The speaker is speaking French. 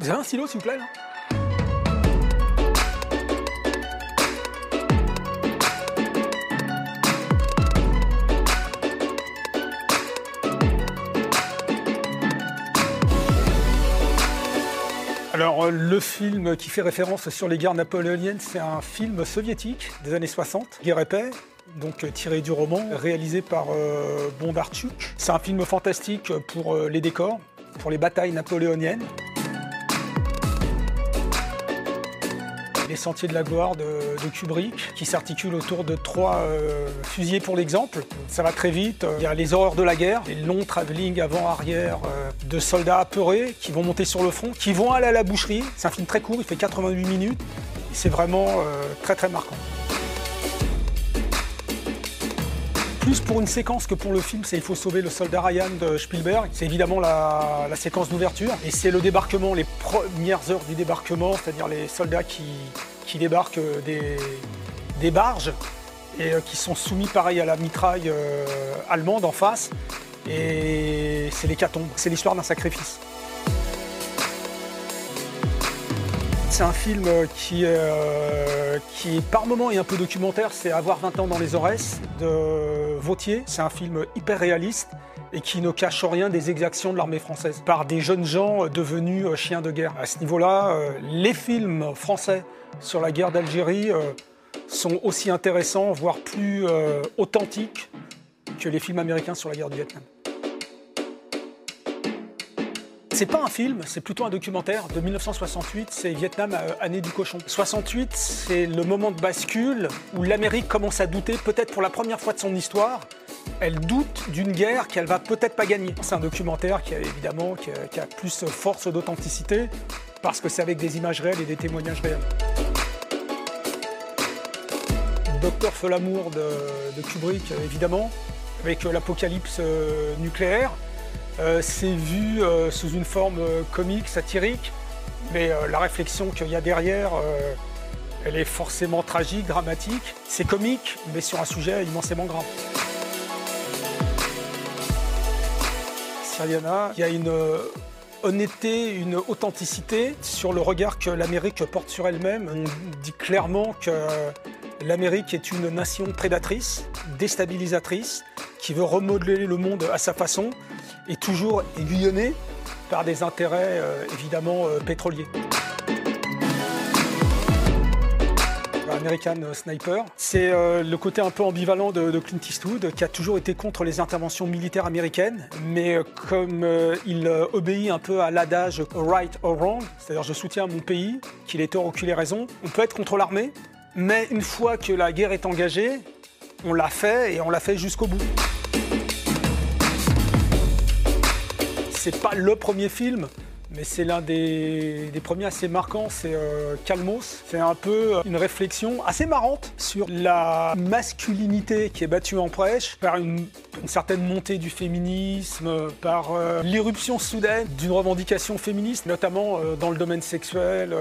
Vous avez un stylo, s'il vous plaît Alors, euh, le film qui fait référence sur les guerres napoléoniennes, c'est un film soviétique des années 60, Guerre et paix, donc euh, tiré du roman, réalisé par euh, Bondarchuk. C'est un film fantastique pour euh, les décors, pour les batailles napoléoniennes. Les Sentiers de la Gloire de, Kubrick, qui s'articule autour de trois euh, fusillés pour l'exemple. Ça va très vite. Il y a les horreurs de la guerre, les longs travelling avant-arrière euh, de soldats apeurés qui vont monter sur le front, qui vont aller à la boucherie. C'est un film très court, il fait 88 minutes. C'est vraiment euh, très très marquant. Plus pour une séquence que pour le film, c'est Il faut sauver le soldat Ryan de Spielberg. C'est évidemment la, séquence d'ouverture. Et c'est le débarquement, les premières heures du débarquement, c'est-à-dire les soldats qui, qui débarquent des, des barges et euh, qui sont soumis pareil à la mitraille euh, allemande en face. Et c'est l'hécatombe, c'est l'histoire d'un sacrifice. C'est un film qui, euh, qui par moments est un peu documentaire, c'est Avoir 20 ans dans les Aurès de Vautier. C'est un film hyper réaliste et qui ne cache rien des exactions de l'armée française par des jeunes gens devenus euh, chiens de guerre. À ce niveau-là, euh, les films français sur la guerre d'Algérie euh, sont aussi intéressants, voire plus euh, authentiques que les films américains sur la guerre du Vietnam. C'est pas un film, c'est plutôt un documentaire de 1968, c'est Vietnam, euh, année du cochon. 68, c'est le moment de bascule où l'Amérique commence à douter, peut-être pour la première fois de son histoire, elle doute d'une guerre qu'elle va peut-être pas gagner. C'est un documentaire qui a évidemment qui a, plus force d'authenticité parce que c'est avec des images réelles et des témoignages réels. Docteur Folamour de, de Kubrick, euh, évidemment, avec euh, l'apocalypse nucléaire. Euh, c'est vu euh, sous une forme euh, comique, satirique, mais la réflexion qu'il y a derrière, elle est forcément tragique, dramatique. C'est comique, mais sur un sujet immensément grave. Syriana, il y a une honnêteté, une authenticité sur le regard que l'Amérique porte sur elle-même. On dit clairement que l'Amérique est une nation prédatrice, déstabilisatrice, qui veut remodeler le monde à sa façon et toujours aiguillonnée par des intérêts euh, évidemment euh, pétroliers. American Sniper. C'est euh, le côté un peu ambivalent de, Clint Eastwood, qui a toujours été contre les interventions militaires américaines, mais comme il obéit un peu à l'adage right or wrong, c'est-à-dire je soutiens mon pays, qu'il ait tort ou qu'il ait raison, on peut être contre l'armée, mais une fois que la guerre est engagée, on l'a fait et on l'a fait jusqu'au bout. C'est pas le premier film, mais c'est l'un des, des premiers assez marquants, c'est euh, Calmos. C'est un peu euh, une réflexion assez marrante sur la masculinité qui est battue en brèche par une, certaine montée du féminisme, par euh, l'irruption soudaine d'une revendication féministe, notamment euh, dans le domaine sexuel.